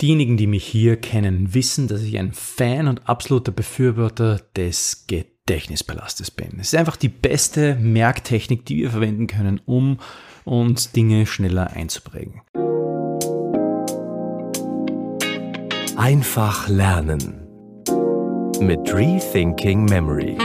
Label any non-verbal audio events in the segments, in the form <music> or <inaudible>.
Diejenigen, die mich hier kennen, wissen, dass ich ein Fan und absoluter Befürworter des Gedächtnispalastes bin. Es ist einfach die beste Merktechnik, die wir verwenden können, um uns Dinge schneller einzuprägen. Einfach lernen mit Rethinking Memory.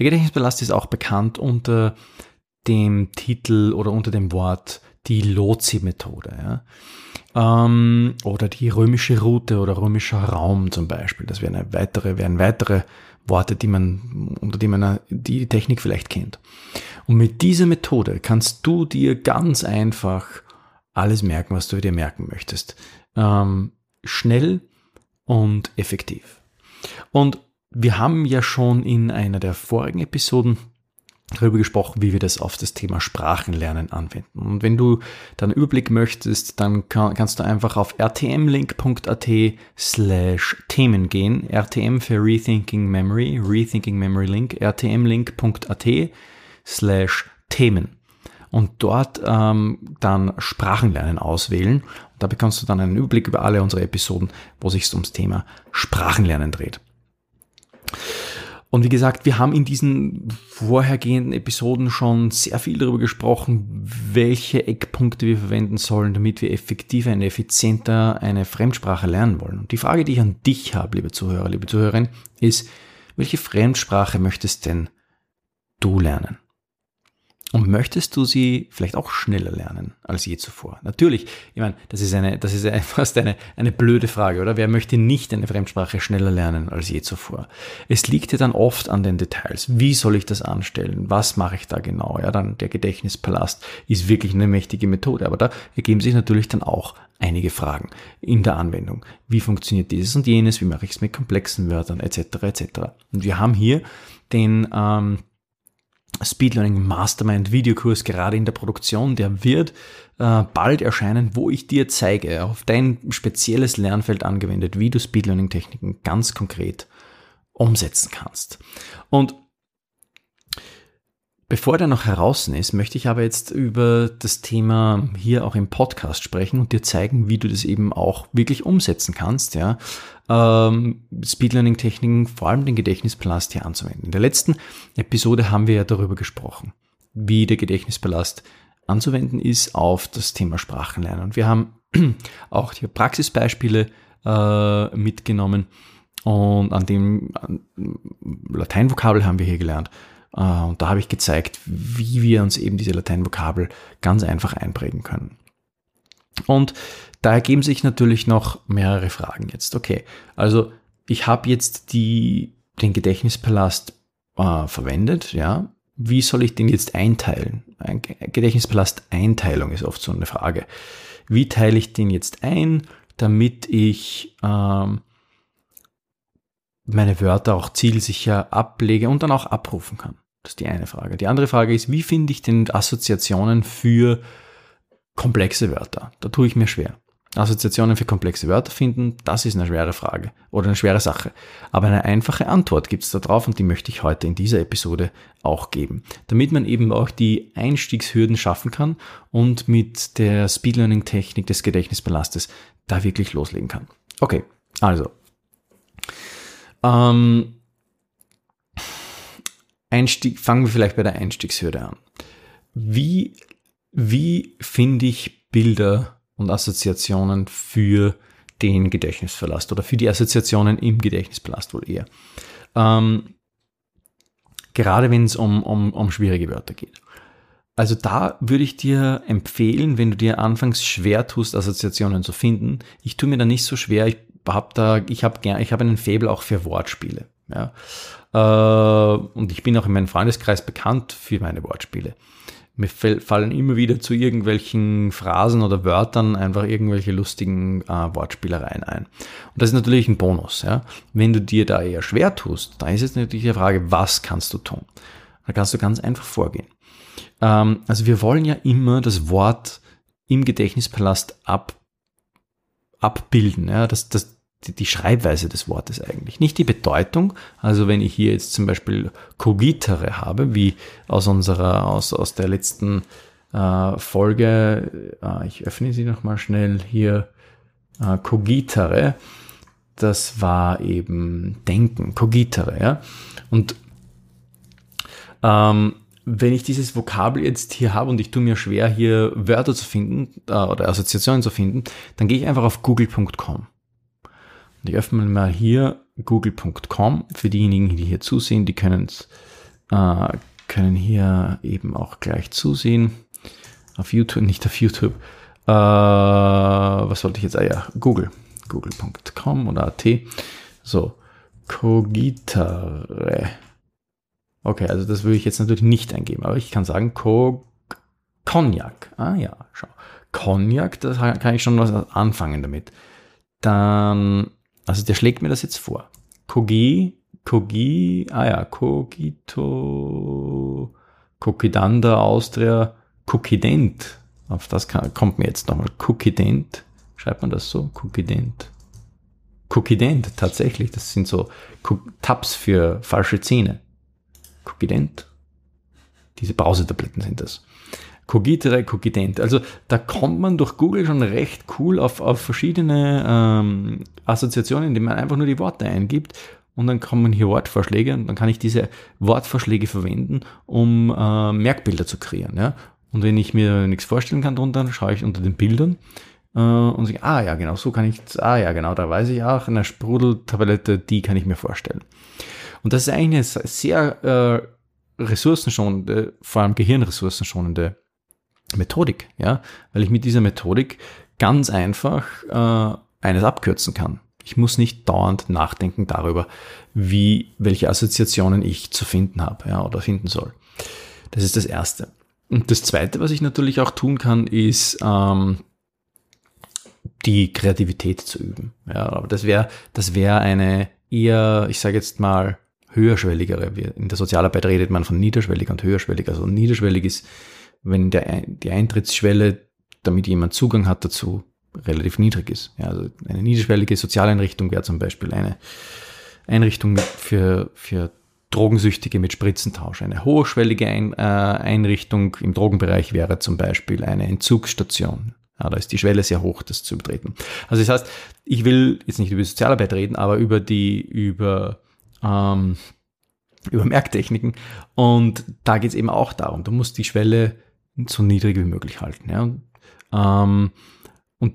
Der Gedächtnisballast ist auch bekannt unter dem Titel oder unter dem Wort die Lotsi-Methode. Ja? Ähm, oder die römische Route oder römischer Raum zum Beispiel. Das wären weitere, wären weitere Worte, die man, unter die man die Technik vielleicht kennt. Und mit dieser Methode kannst du dir ganz einfach alles merken, was du dir merken möchtest. Ähm, schnell und effektiv. Und wir haben ja schon in einer der vorigen Episoden darüber gesprochen, wie wir das auf das Thema Sprachenlernen anwenden. Und wenn du dann Überblick möchtest, dann kann, kannst du einfach auf rtmlink.at slash Themen gehen. RTM für Rethinking Memory, Rethinking Memory Link, rtmlink.at slash Themen. Und dort ähm, dann Sprachenlernen auswählen. Und da bekommst du dann einen Überblick über alle unsere Episoden, wo sich ums Thema Sprachenlernen dreht. Und wie gesagt, wir haben in diesen vorhergehenden Episoden schon sehr viel darüber gesprochen, welche Eckpunkte wir verwenden sollen, damit wir effektiver und effizienter eine Fremdsprache lernen wollen. Und die Frage, die ich an dich habe, liebe Zuhörer, liebe Zuhörerin, ist, welche Fremdsprache möchtest denn du lernen? Und möchtest du sie vielleicht auch schneller lernen als je zuvor? Natürlich, ich meine, das ist eine, das ist <laughs> fast eine, eine blöde Frage, oder? Wer möchte nicht eine Fremdsprache schneller lernen als je zuvor? Es liegt ja dann oft an den Details. Wie soll ich das anstellen? Was mache ich da genau? Ja, dann der Gedächtnispalast ist wirklich eine mächtige Methode, aber da ergeben sich natürlich dann auch einige Fragen in der Anwendung. Wie funktioniert dieses und jenes? Wie mache ich es mit komplexen Wörtern? Etc. etc. Und wir haben hier den, ähm, Speed Learning Mastermind Videokurs gerade in der Produktion. Der wird äh, bald erscheinen, wo ich dir zeige, auf dein spezielles Lernfeld angewendet, wie du Speed Learning Techniken ganz konkret umsetzen kannst. Und Bevor der noch heraus ist, möchte ich aber jetzt über das Thema hier auch im Podcast sprechen und dir zeigen, wie du das eben auch wirklich umsetzen kannst, ja. Ähm, Speed Learning Techniken, vor allem den Gedächtnispalast hier anzuwenden. In der letzten Episode haben wir ja darüber gesprochen, wie der Gedächtnispalast anzuwenden ist auf das Thema Sprachenlernen. Und wir haben <clears throat> auch hier Praxisbeispiele äh, mitgenommen und an dem Lateinvokabel haben wir hier gelernt und da habe ich gezeigt, wie wir uns eben diese Lateinvokabel ganz einfach einprägen können. Und da ergeben sich natürlich noch mehrere Fragen jetzt. Okay, also ich habe jetzt die, den Gedächtnispalast äh, verwendet, ja. Wie soll ich den jetzt einteilen? Ein Gedächtnispalast-Einteilung ist oft so eine Frage. Wie teile ich den jetzt ein, damit ich ähm, meine Wörter auch zielsicher ablege und dann auch abrufen kann. Das ist die eine Frage. Die andere Frage ist, wie finde ich denn Assoziationen für komplexe Wörter? Da tue ich mir schwer. Assoziationen für komplexe Wörter finden, das ist eine schwere Frage oder eine schwere Sache. Aber eine einfache Antwort gibt es da drauf und die möchte ich heute in dieser Episode auch geben, damit man eben auch die Einstiegshürden schaffen kann und mit der Speed Learning Technik des Gedächtnisbalastes da wirklich loslegen kann. Okay, also ähm, Einstieg, fangen wir vielleicht bei der Einstiegshürde an. Wie, wie finde ich Bilder und Assoziationen für den Gedächtnisverlust oder für die Assoziationen im Gedächtnispalast wohl eher? Ähm, gerade wenn es um, um, um schwierige Wörter geht. Also da würde ich dir empfehlen, wenn du dir anfangs schwer tust, Assoziationen zu finden. Ich tue mir da nicht so schwer. Ich habe da, ich habe ich habe einen Faible auch für Wortspiele. Ja. Äh, und ich bin auch in meinem Freundeskreis bekannt für meine Wortspiele. Mir fallen immer wieder zu irgendwelchen Phrasen oder Wörtern einfach irgendwelche lustigen äh, Wortspielereien ein. Und das ist natürlich ein Bonus. Ja? Wenn du dir da eher schwer tust, dann ist jetzt natürlich die Frage, was kannst du tun? Da kannst du ganz einfach vorgehen. Ähm, also wir wollen ja immer das Wort im Gedächtnispalast ab, abbilden. Ja? Das, das, die, Schreibweise des Wortes eigentlich, nicht die Bedeutung. Also wenn ich hier jetzt zum Beispiel cogitere habe, wie aus unserer, aus, aus der letzten äh, Folge, äh, ich öffne sie nochmal schnell hier, äh, cogitere, das war eben denken, cogitere, ja. Und ähm, wenn ich dieses Vokabel jetzt hier habe und ich tue mir schwer, hier Wörter zu finden äh, oder Assoziationen zu finden, dann gehe ich einfach auf google.com. Und ich öffne mal hier google.com. Für diejenigen, die hier zusehen, die können, äh, können hier eben auch gleich zusehen. Auf YouTube, nicht auf YouTube. Äh, was wollte ich jetzt? Ah ja, Google. Google.com oder AT. So, Cogitare. Okay, also das würde ich jetzt natürlich nicht eingeben, aber ich kann sagen Co Cognac. Ah ja, schau. Cognac, da kann ich schon was anfangen damit. Dann, also der schlägt mir das jetzt vor. Kogi, Kogi, ah ja, Cogito, Kokidanda, Austria, Kokident. Auf das kann, kommt mir jetzt nochmal. Kokident. Schreibt man das so? Kokident. Kokident, tatsächlich. Das sind so Tabs für falsche Zähne. Cogident. Diese Brausetabletten sind das. Cogitere, Cogident. Also da kommt man durch Google schon recht cool auf, auf verschiedene ähm, Assoziationen, indem man einfach nur die Worte eingibt und dann kommen hier Wortvorschläge und dann kann ich diese Wortvorschläge verwenden, um äh, Merkbilder zu kreieren. Ja? Und wenn ich mir nichts vorstellen kann drunter, schaue ich unter den Bildern und sage, ah ja, genau, so kann ich, ah ja, genau, da weiß ich auch, eine Sprudeltablette, die kann ich mir vorstellen. Und das ist eigentlich eine sehr äh, ressourcenschonende, vor allem gehirnressourcenschonende Methodik, ja, weil ich mit dieser Methodik ganz einfach äh, eines abkürzen kann. Ich muss nicht dauernd nachdenken darüber, wie, welche Assoziationen ich zu finden habe, ja, oder finden soll. Das ist das Erste. Und das Zweite, was ich natürlich auch tun kann, ist ähm, die Kreativität zu üben. Ja, aber das wäre, das wäre eine eher, ich sage jetzt mal, höherschwelligere. In der Sozialarbeit redet man von niederschwellig und höherschwellig. Also niederschwellig ist, wenn der, die Eintrittsschwelle, damit jemand Zugang hat dazu, relativ niedrig ist. Ja, also eine niederschwellige Sozialeinrichtung wäre zum Beispiel eine Einrichtung für, für Drogensüchtige mit Spritzentausch. Eine hochschwellige Ein, äh, Einrichtung im Drogenbereich wäre zum Beispiel eine Entzugsstation. Ja, da ist die Schwelle sehr hoch, das zu betreten. Also das heißt, ich will jetzt nicht über Sozialarbeit reden, aber über die, über ähm, über Merktechniken. Und da geht es eben auch darum, du musst die Schwelle so niedrig wie möglich halten. Ja? Ähm, und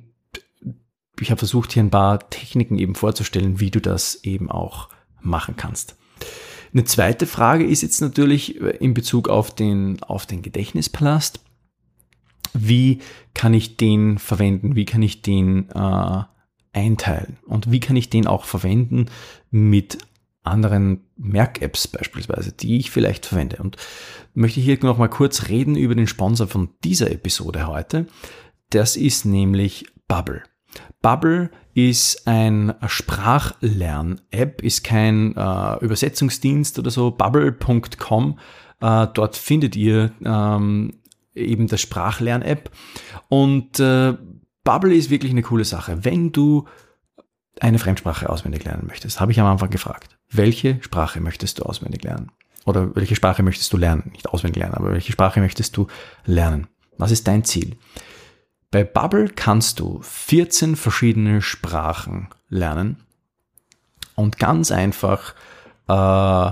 ich habe versucht, hier ein paar Techniken eben vorzustellen, wie du das eben auch machen kannst. Eine zweite Frage ist jetzt natürlich in Bezug auf den, auf den Gedächtnispalast. Wie kann ich den verwenden? Wie kann ich den äh, einteilen? Und wie kann ich den auch verwenden mit anderen Merk-Apps beispielsweise, die ich vielleicht verwende. Und möchte hier noch mal kurz reden über den Sponsor von dieser Episode heute. Das ist nämlich Bubble. Bubble ist ein Sprachlern-App, ist kein äh, Übersetzungsdienst oder so. Bubble.com, äh, dort findet ihr ähm, eben das Sprachlern-App. Und äh, Bubble ist wirklich eine coole Sache. Wenn du eine Fremdsprache auswendig lernen möchtest, habe ich am Anfang gefragt. Welche Sprache möchtest du auswendig lernen? Oder welche Sprache möchtest du lernen? Nicht auswendig lernen, aber welche Sprache möchtest du lernen? Was ist dein Ziel? Bei Bubble kannst du 14 verschiedene Sprachen lernen und ganz einfach äh,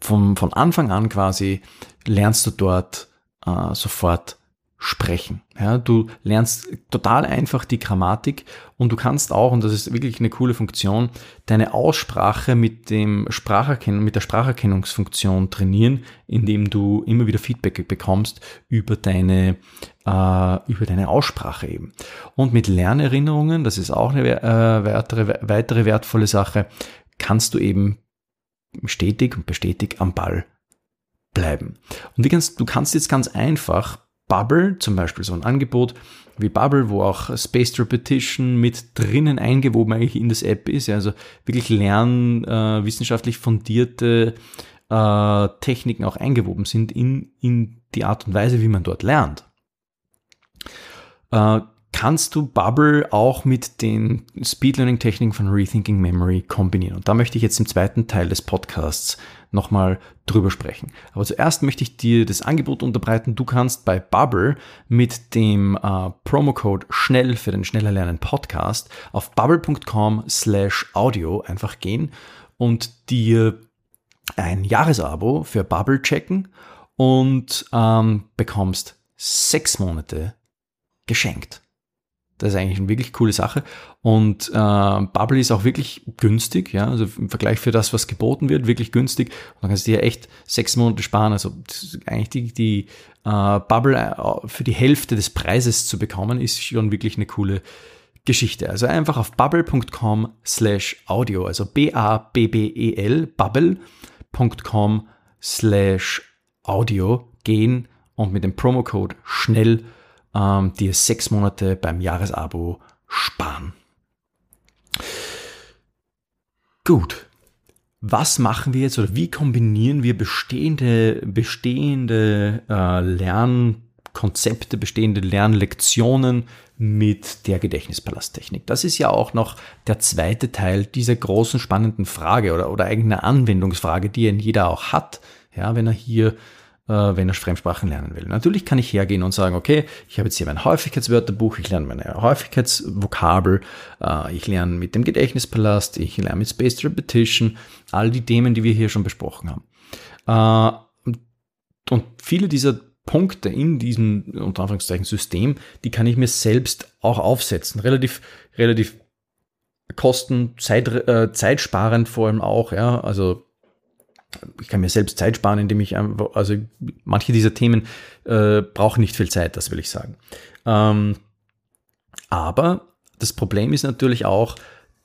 vom, von Anfang an quasi lernst du dort äh, sofort sprechen. Ja, du lernst total einfach die Grammatik und du kannst auch, und das ist wirklich eine coole Funktion, deine Aussprache mit dem Spracherkennen, mit der Spracherkennungsfunktion trainieren, indem du immer wieder Feedback bekommst über deine, äh, über deine Aussprache eben. Und mit Lernerinnerungen, das ist auch eine äh, weitere, weitere wertvolle Sache, kannst du eben stetig und bestätigt am Ball bleiben. Und kannst, du kannst jetzt ganz einfach Bubble, zum Beispiel so ein Angebot wie Bubble, wo auch Spaced Repetition mit drinnen eingewoben eigentlich in das App ist, also wirklich lernen, äh, fundierte äh, Techniken auch eingewoben sind in, in die Art und Weise, wie man dort lernt. Äh, kannst du Bubble auch mit den Speed Learning Techniken von Rethinking Memory kombinieren. Und da möchte ich jetzt im zweiten Teil des Podcasts nochmal drüber sprechen. Aber zuerst möchte ich dir das Angebot unterbreiten. Du kannst bei Bubble mit dem äh, Promocode schnell für den schneller lernen Podcast auf bubble.com slash audio einfach gehen und dir ein Jahresabo für Bubble checken und ähm, bekommst sechs Monate geschenkt. Das ist eigentlich eine wirklich coole Sache. Und äh, Bubble ist auch wirklich günstig, ja, also im Vergleich für das, was geboten wird, wirklich günstig. Und dann kannst du dir echt sechs Monate sparen. Also eigentlich die, die äh, Bubble äh, für die Hälfte des Preises zu bekommen, ist schon wirklich eine coole Geschichte. Also einfach auf bubble.com slash audio, also B-A-B-B-E-L, bubble.com slash audio gehen und mit dem Promocode schnell ähm, dir sechs Monate beim Jahresabo sparen. Gut. Was machen wir jetzt oder wie kombinieren wir bestehende, bestehende äh, Lernkonzepte, bestehende Lernlektionen mit der Gedächtnispalasttechnik? Das ist ja auch noch der zweite Teil dieser großen spannenden Frage oder, oder eigene Anwendungsfrage, die ja jeder auch hat, ja, wenn er hier wenn er Fremdsprachen lernen will. Natürlich kann ich hergehen und sagen, okay, ich habe jetzt hier mein Häufigkeitswörterbuch, ich lerne meine Häufigkeitsvokabel, äh, ich lerne mit dem Gedächtnispalast, ich lerne mit Spaced Repetition, all die Themen, die wir hier schon besprochen haben. Äh, und viele dieser Punkte in diesem, unter Anführungszeichen, System, die kann ich mir selbst auch aufsetzen. Relativ, relativ kosten, Zeit, äh, zeitsparend vor allem auch, ja, also ich kann mir selbst Zeit sparen, indem ich einfach, also manche dieser Themen äh, brauchen nicht viel Zeit, das will ich sagen. Ähm, aber das Problem ist natürlich auch,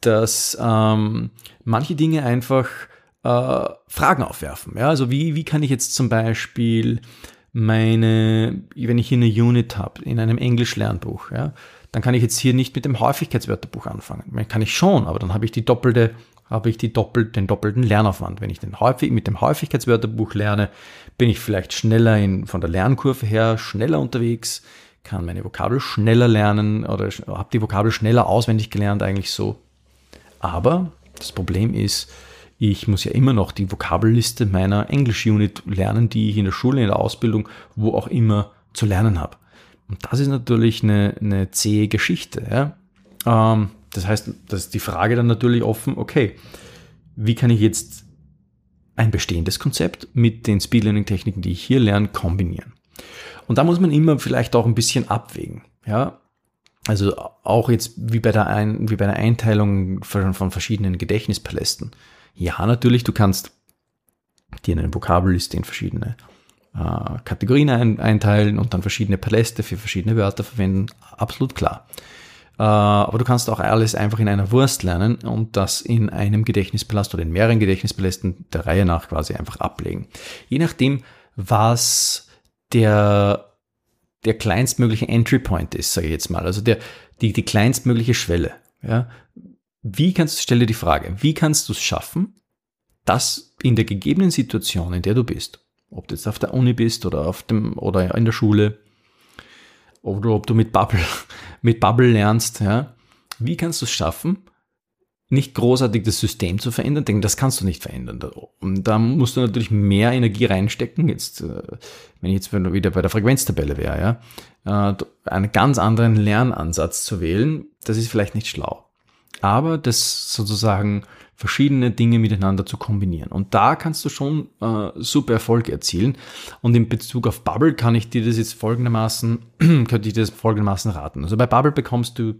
dass ähm, manche Dinge einfach äh, Fragen aufwerfen. Ja? Also wie, wie kann ich jetzt zum Beispiel meine, wenn ich hier eine Unit habe in einem Englisch-Lernbuch, ja, dann kann ich jetzt hier nicht mit dem Häufigkeitswörterbuch anfangen. Kann ich schon, aber dann habe ich die doppelte habe ich die doppelt, den doppelten Lernaufwand. Wenn ich den häufig, mit dem Häufigkeitswörterbuch lerne, bin ich vielleicht schneller in, von der Lernkurve her schneller unterwegs, kann meine Vokabel schneller lernen oder habe die Vokabel schneller auswendig gelernt, eigentlich so. Aber das Problem ist, ich muss ja immer noch die Vokabelliste meiner Englisch-Unit lernen, die ich in der Schule, in der Ausbildung, wo auch immer zu lernen habe. Und das ist natürlich eine, eine zähe Geschichte. Ja? Ähm, das heißt, dass die Frage dann natürlich offen, okay, wie kann ich jetzt ein bestehendes Konzept mit den Speed Learning Techniken, die ich hier lerne, kombinieren? Und da muss man immer vielleicht auch ein bisschen abwägen. Ja, also auch jetzt wie bei der, ein, wie bei der Einteilung von, von verschiedenen Gedächtnispalästen. Ja, natürlich, du kannst dir eine Vokabelliste in verschiedene äh, Kategorien ein, einteilen und dann verschiedene Paläste für verschiedene Wörter verwenden. Absolut klar. Äh, aber du kannst auch alles einfach in einer Wurst lernen und das in einem Gedächtnispalast oder in mehreren Gedächtnispalästen der Reihe nach quasi einfach ablegen. Je nachdem, was der, der kleinstmögliche Entry Point ist, sage ich jetzt mal, also der, die, die kleinstmögliche Schwelle. Ja? Wie kannst du, stell dir die Frage, wie kannst du es schaffen, dass in der gegebenen Situation, in der du bist, ob du jetzt auf der Uni bist oder auf dem, oder in der Schule, oder ob du mit Bubble, <laughs> mit Bubble lernst, ja. Wie kannst du es schaffen, nicht großartig das System zu verändern? Denn das kannst du nicht verändern. Und da musst du natürlich mehr Energie reinstecken. Jetzt, äh, wenn ich jetzt wieder bei der Frequenztabelle wäre, ja, äh, einen ganz anderen Lernansatz zu wählen, das ist vielleicht nicht schlau. Aber das sozusagen verschiedene Dinge miteinander zu kombinieren. Und da kannst du schon äh, super Erfolg erzielen. Und in Bezug auf Bubble kann ich dir das jetzt folgendermaßen, <clears throat> könnte ich dir das folgendermaßen raten. Also bei Bubble bekommst du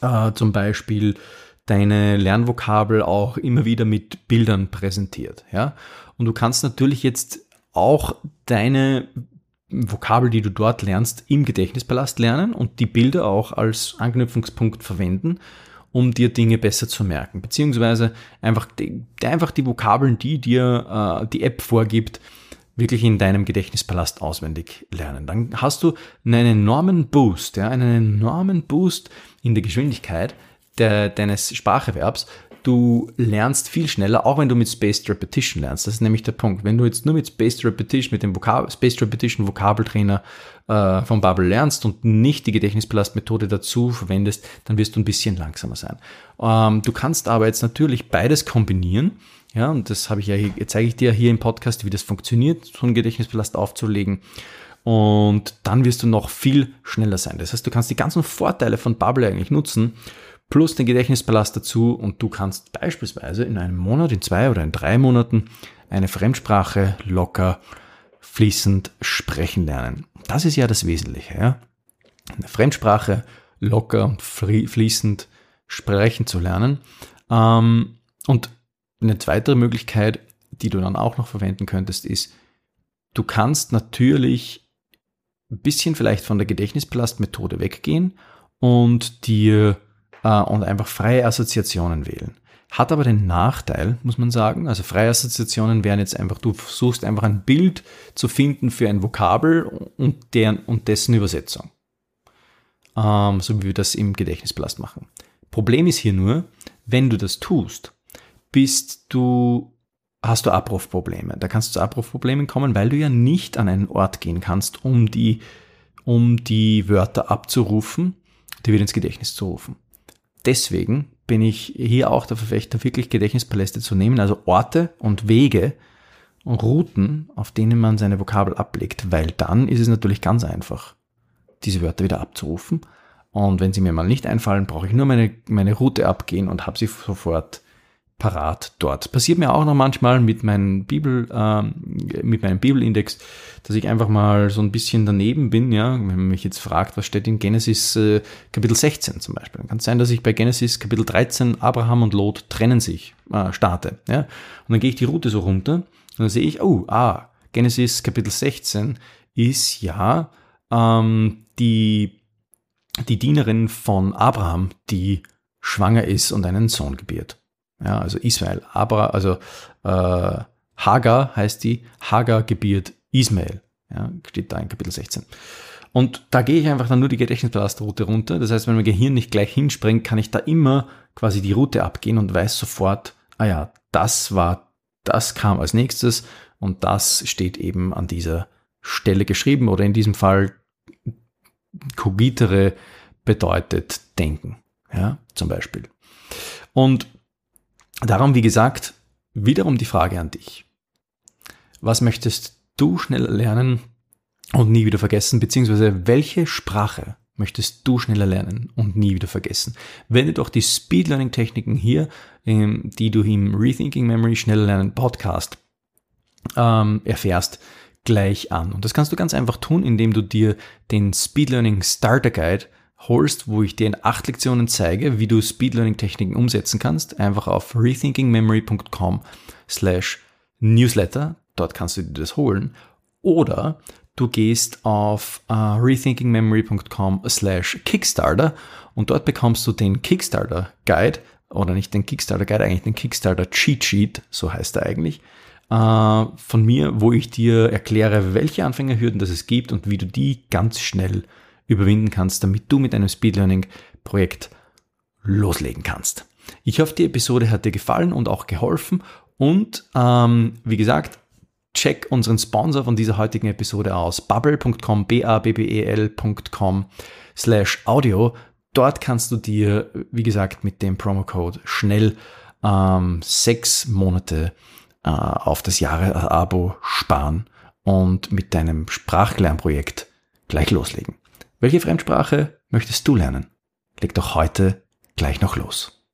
äh, zum Beispiel deine Lernvokabel auch immer wieder mit Bildern präsentiert. Ja? Und du kannst natürlich jetzt auch deine Vokabel, die du dort lernst, im Gedächtnispalast lernen und die Bilder auch als Anknüpfungspunkt verwenden um dir Dinge besser zu merken. Beziehungsweise einfach die, einfach die Vokabeln, die dir äh, die App vorgibt, wirklich in deinem Gedächtnispalast auswendig lernen. Dann hast du einen enormen Boost, ja, einen enormen Boost in der Geschwindigkeit der, deines Spracherwerbs, du lernst viel schneller, auch wenn du mit Spaced Repetition lernst. Das ist nämlich der Punkt. Wenn du jetzt nur mit Spaced Repetition, mit dem Vokab Spaced Repetition Vokabeltrainer äh, von Bubble lernst und nicht die Gedächtnispalastmethode dazu verwendest, dann wirst du ein bisschen langsamer sein. Ähm, du kannst aber jetzt natürlich beides kombinieren. Ja, und das habe ich ja hier, zeige ich dir hier im Podcast, wie das funktioniert, so einen Gedächtnispalast aufzulegen. Und dann wirst du noch viel schneller sein. Das heißt, du kannst die ganzen Vorteile von Bubble eigentlich nutzen, plus den Gedächtnispalast dazu und du kannst beispielsweise in einem Monat, in zwei oder in drei Monaten eine Fremdsprache locker fließend sprechen lernen. Das ist ja das Wesentliche. Ja? Eine Fremdsprache locker und fließend sprechen zu lernen. Ähm, und eine zweite Möglichkeit, die du dann auch noch verwenden könntest, ist, du kannst natürlich ein bisschen vielleicht von der Gedächtnispalastmethode weggehen und dir äh, und einfach freie Assoziationen wählen. Hat aber den Nachteil, muss man sagen, also freie Assoziationen wären jetzt einfach, du versuchst einfach ein Bild zu finden für ein Vokabel und, deren, und dessen Übersetzung. Ähm, so wie wir das im Gedächtnisblast machen. Problem ist hier nur, wenn du das tust, bist du, hast du Abrufprobleme. Da kannst du zu Abrufproblemen kommen, weil du ja nicht an einen Ort gehen kannst, um die, um die Wörter abzurufen, die wieder ins Gedächtnis zu rufen deswegen bin ich hier auch der Verfechter, wirklich Gedächtnispaläste zu nehmen, also Orte und Wege und Routen, auf denen man seine Vokabel ablegt, weil dann ist es natürlich ganz einfach, diese Wörter wieder abzurufen. Und wenn sie mir mal nicht einfallen, brauche ich nur meine, meine Route abgehen und habe sie sofort parat dort. Passiert mir auch noch manchmal mit, meinem Bibel, äh, mit meinem Bibelindex, dass ich einfach mal so ein bisschen daneben bin, ja, wenn man mich jetzt fragt, was steht in Genesis äh, Kapitel 16 zum Beispiel, dann kann es sein, dass ich bei Genesis Kapitel 13 Abraham und Lot trennen sich, äh, starte, ja, und dann gehe ich die Route so runter und dann sehe ich, oh, ah, Genesis Kapitel 16 ist ja ähm, die, die Dienerin von Abraham, die schwanger ist und einen Sohn gebiert. Ja, also Israel. Aber, also äh, Hagar heißt die, Hagar gebiert Ismael. Ja, steht da in Kapitel 16. Und da gehe ich einfach dann nur die Gedächtnispalastroute runter. Das heißt, wenn mein Gehirn nicht gleich hinspringt, kann ich da immer quasi die Route abgehen und weiß sofort, ah ja, das war, das kam als nächstes und das steht eben an dieser Stelle geschrieben oder in diesem Fall cogitere bedeutet denken, ja, zum Beispiel. Und Darum, wie gesagt, wiederum die Frage an dich. Was möchtest du schneller lernen und nie wieder vergessen, beziehungsweise welche Sprache möchtest du schneller lernen und nie wieder vergessen? Wende doch die Speed Learning Techniken hier, ähm, die du im Rethinking Memory schneller lernen Podcast ähm, erfährst, gleich an. Und das kannst du ganz einfach tun, indem du dir den Speed Learning Starter Guide holst, wo ich dir in acht Lektionen zeige, wie du Speed Learning Techniken umsetzen kannst, einfach auf rethinkingmemory.com slash newsletter, dort kannst du dir das holen, oder du gehst auf uh, rethinkingmemory.com slash Kickstarter und dort bekommst du den Kickstarter Guide, oder nicht den Kickstarter Guide, eigentlich den Kickstarter Cheat Sheet, so heißt er eigentlich, uh, von mir, wo ich dir erkläre, welche Anfängerhürden das es gibt und wie du die ganz schnell überwinden kannst, damit du mit einem Speed Learning Projekt loslegen kannst. Ich hoffe, die Episode hat dir gefallen und auch geholfen. Und ähm, wie gesagt, check unseren Sponsor von dieser heutigen Episode aus, bubble.com, b-a-b-b-e-l.com slash audio. Dort kannst du dir, wie gesagt, mit dem Promocode schnell ähm, sechs Monate äh, auf das Jahre-Abo sparen und mit deinem Sprachlernprojekt gleich loslegen. Welche Fremdsprache möchtest du lernen? Leg doch heute gleich noch los.